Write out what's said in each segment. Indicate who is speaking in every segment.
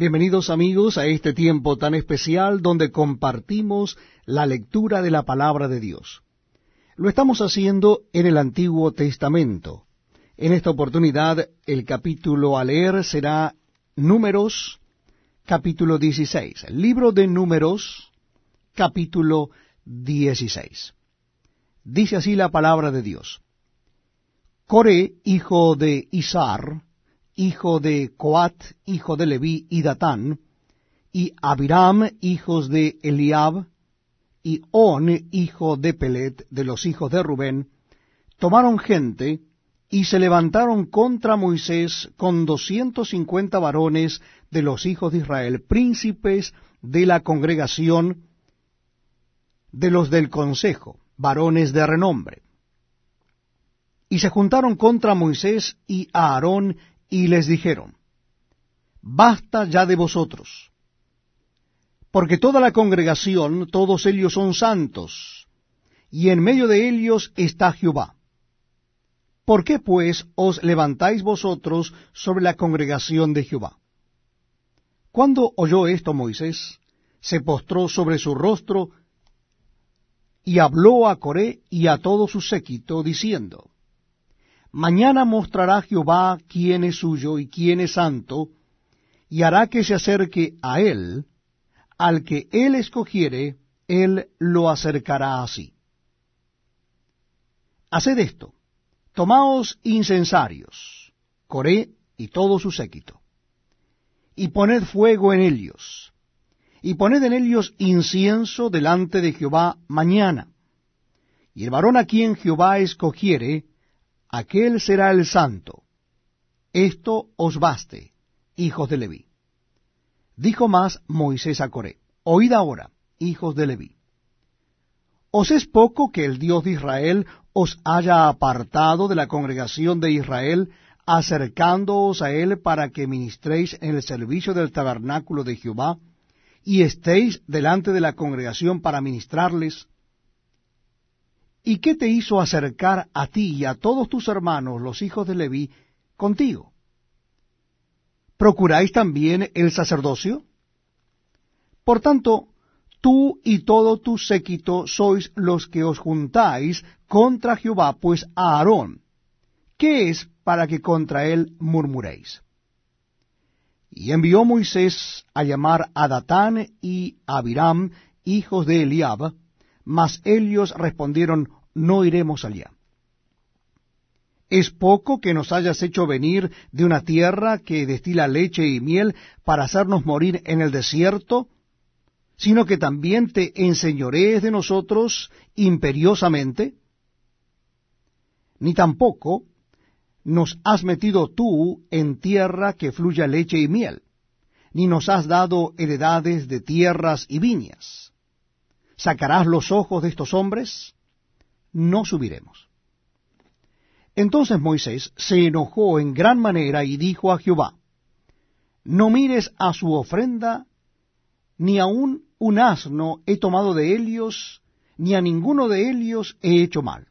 Speaker 1: Bienvenidos amigos a este tiempo tan especial donde compartimos la lectura de la palabra de Dios. Lo estamos haciendo en el Antiguo Testamento. En esta oportunidad el capítulo a leer será Números, capítulo 16. El libro de Números, capítulo 16. Dice así la palabra de Dios. Coré, hijo de Isar, hijo de Coat, hijo de Leví, y Datán, y Abiram, hijos de Eliab, y On, hijo de Pelet, de los hijos de Rubén, tomaron gente, y se levantaron contra Moisés con doscientos cincuenta varones de los hijos de Israel, príncipes de la congregación de los del consejo, varones de renombre. Y se juntaron contra Moisés y Aarón y les dijeron, Basta ya de vosotros, porque toda la congregación, todos ellos son santos, y en medio de ellos está Jehová. ¿Por qué pues os levantáis vosotros sobre la congregación de Jehová? Cuando oyó esto Moisés, se postró sobre su rostro y habló a Coré y a todo su séquito, diciendo, Mañana mostrará Jehová quién es suyo y quién es santo, y hará que se acerque a él, al que él escogiere, él lo acercará así. Haced esto, tomaos incensarios, Coré y todo su séquito, y poned fuego en ellos, y poned en ellos incienso delante de Jehová mañana, y el varón a quien Jehová escogiere, aquel será el santo. Esto os baste, hijos de Leví. Dijo más Moisés a Coré, oíd ahora, hijos de Leví. ¿Os es poco que el Dios de Israel os haya apartado de la congregación de Israel, acercándoos a él para que ministréis en el servicio del tabernáculo de Jehová, y estéis delante de la congregación para ministrarles? ¿Y qué te hizo acercar a ti y a todos tus hermanos, los hijos de Leví, contigo? ¿Procuráis también el sacerdocio? Por tanto, tú y todo tu séquito sois los que os juntáis contra Jehová, pues a Aarón, ¿qué es para que contra él murmuréis? Y envió Moisés a llamar a Datán y a Abiram, hijos de Eliab, mas ellos respondieron, no iremos allá. ¿Es poco que nos hayas hecho venir de una tierra que destila leche y miel para hacernos morir en el desierto, sino que también te enseñorees de nosotros imperiosamente? Ni tampoco nos has metido tú en tierra que fluya leche y miel, ni nos has dado heredades de tierras y viñas ¿Sacarás los ojos de estos hombres? No subiremos. Entonces Moisés se enojó en gran manera y dijo a Jehová, No mires a su ofrenda, ni aun un asno he tomado de ellos, ni a ninguno de ellos he hecho mal.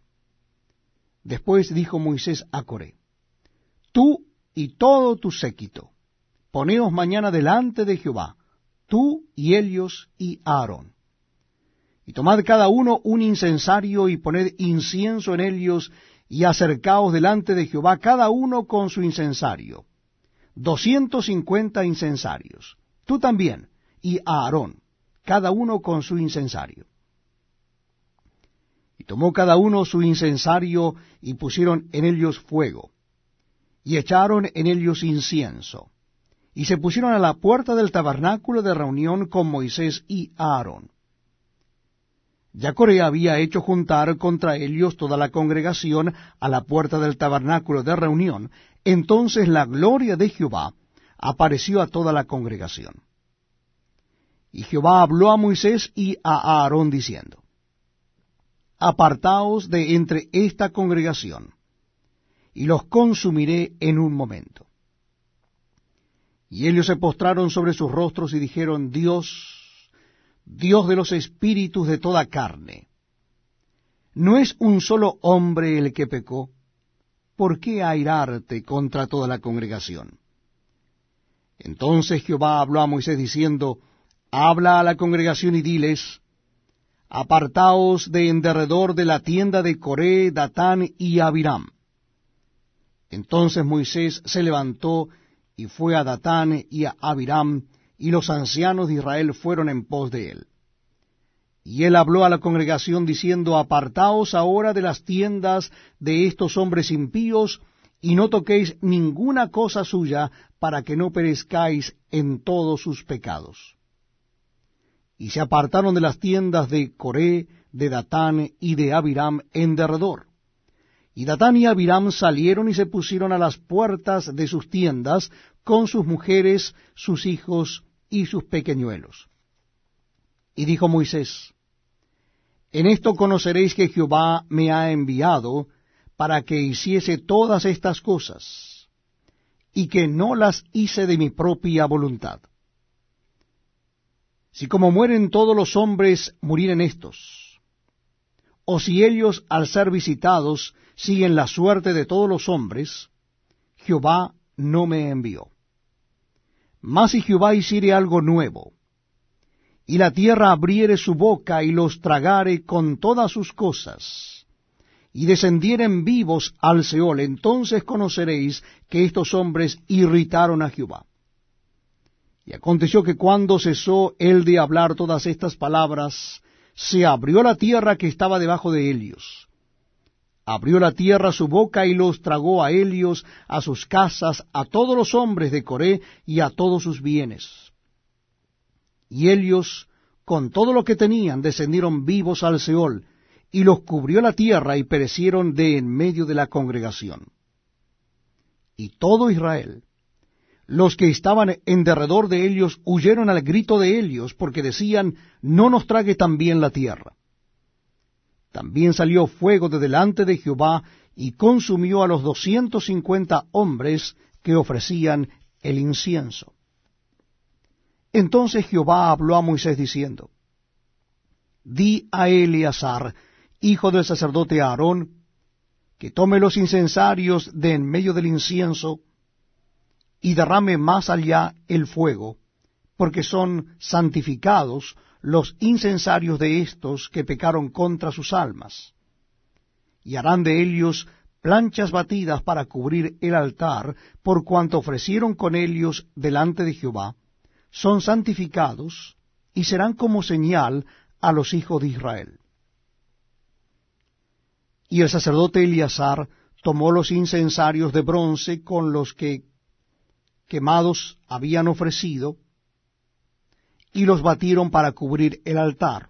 Speaker 1: Después dijo Moisés a Coré, Tú y todo tu séquito, poneos mañana delante de Jehová, tú y ellos y Aarón. Y tomad cada uno un incensario y poned incienso en ellos y acercaos delante de Jehová cada uno con su incensario. Doscientos cincuenta incensarios. Tú también y Aarón, cada uno con su incensario. Y tomó cada uno su incensario y pusieron en ellos fuego, y echaron en ellos incienso, y se pusieron a la puerta del tabernáculo de reunión con Moisés y Aarón. Ya Corea había hecho juntar contra ellos toda la congregación a la puerta del tabernáculo de reunión. Entonces la gloria de Jehová apareció a toda la congregación. Y Jehová habló a Moisés y a Aarón diciendo, Apartaos de entre esta congregación, y los consumiré en un momento. Y ellos se postraron sobre sus rostros y dijeron, Dios, Dios de los espíritus de toda carne. ¿No es un solo hombre el que pecó? ¿Por qué airarte contra toda la congregación? Entonces Jehová habló a Moisés diciendo, Habla a la congregación y diles, Apartaos de en derredor de la tienda de Coré, Datán y Abiram. Entonces Moisés se levantó y fue a Datán y a Abiram, y los ancianos de Israel fueron en pos de él. Y él habló a la congregación diciendo, Apartaos ahora de las tiendas de estos hombres impíos, y no toquéis ninguna cosa suya, para que no perezcáis en todos sus pecados. Y se apartaron de las tiendas de Coré, de Datán y de Abiram en derredor. Y Datán y Abiram salieron y se pusieron a las puertas de sus tiendas con sus mujeres, sus hijos y sus pequeñuelos. Y dijo Moisés, En esto conoceréis que Jehová me ha enviado para que hiciese todas estas cosas, y que no las hice de mi propia voluntad. Si como mueren todos los hombres murieren estos, o si ellos al ser visitados siguen la suerte de todos los hombres, Jehová no me envió. Mas si Jehová hiciere algo nuevo, y la tierra abriere su boca y los tragare con todas sus cosas, y descendieren vivos al Seol, entonces conoceréis que estos hombres irritaron a Jehová. Y aconteció que cuando cesó él de hablar todas estas palabras, se abrió la tierra que estaba debajo de ellos, abrió la tierra su boca y los tragó a Helios, a sus casas, a todos los hombres de Coré y a todos sus bienes. Y Helios, con todo lo que tenían, descendieron vivos al Seol, y los cubrió la tierra y perecieron de en medio de la congregación. Y todo Israel, los que estaban en derredor de ellos, huyeron al grito de Helios, porque decían, no nos trague también la tierra. También salió fuego de delante de Jehová y consumió a los doscientos cincuenta hombres que ofrecían el incienso. Entonces Jehová habló a Moisés diciendo, Di a Eleazar, hijo del sacerdote Aarón, que tome los incensarios de en medio del incienso y derrame más allá el fuego, porque son santificados los incensarios de estos que pecaron contra sus almas. Y harán de ellos planchas batidas para cubrir el altar, por cuanto ofrecieron con ellos delante de Jehová, son santificados y serán como señal a los hijos de Israel. Y el sacerdote Eleazar tomó los incensarios de bronce con los que quemados habían ofrecido, y los batieron para cubrir el altar,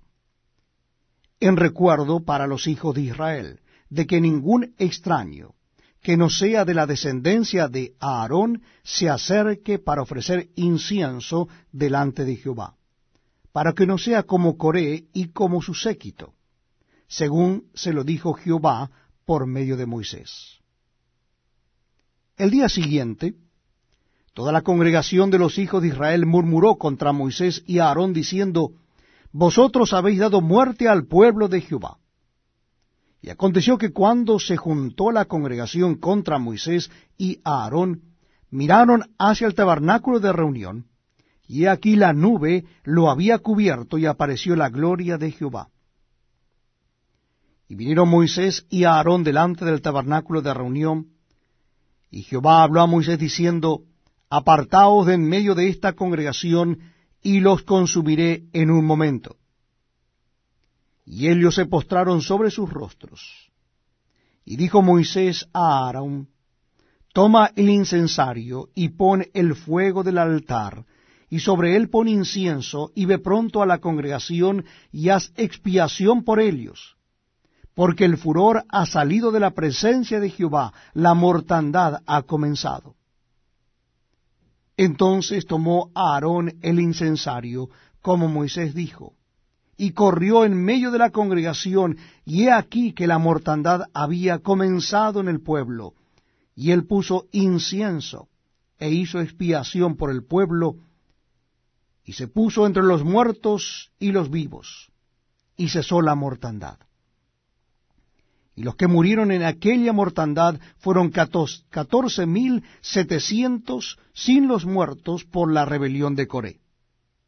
Speaker 1: en recuerdo para los hijos de Israel, de que ningún extraño que no sea de la descendencia de Aarón se acerque para ofrecer incienso delante de Jehová, para que no sea como Coré y como su séquito, según se lo dijo Jehová por medio de Moisés. El día siguiente, Toda la congregación de los hijos de Israel murmuró contra Moisés y Aarón diciendo, Vosotros habéis dado muerte al pueblo de Jehová. Y aconteció que cuando se juntó la congregación contra Moisés y Aarón, miraron hacia el tabernáculo de reunión, y aquí la nube lo había cubierto y apareció la gloria de Jehová. Y vinieron Moisés y Aarón delante del tabernáculo de reunión, y Jehová habló a Moisés diciendo, apartaos de en medio de esta congregación, y los consumiré en un momento. Y ellos se postraron sobre sus rostros. Y dijo Moisés a Aarón, Toma el incensario y pon el fuego del altar, y sobre él pon incienso, y ve pronto a la congregación y haz expiación por ellos, porque el furor ha salido de la presencia de Jehová, la mortandad ha comenzado. Entonces tomó Aarón el incensario, como Moisés dijo, y corrió en medio de la congregación, y he aquí que la mortandad había comenzado en el pueblo, y él puso incienso, e hizo expiación por el pueblo, y se puso entre los muertos y los vivos, y cesó la mortandad. Y los que murieron en aquella mortandad fueron catorce mil setecientos sin los muertos por la rebelión de Coré.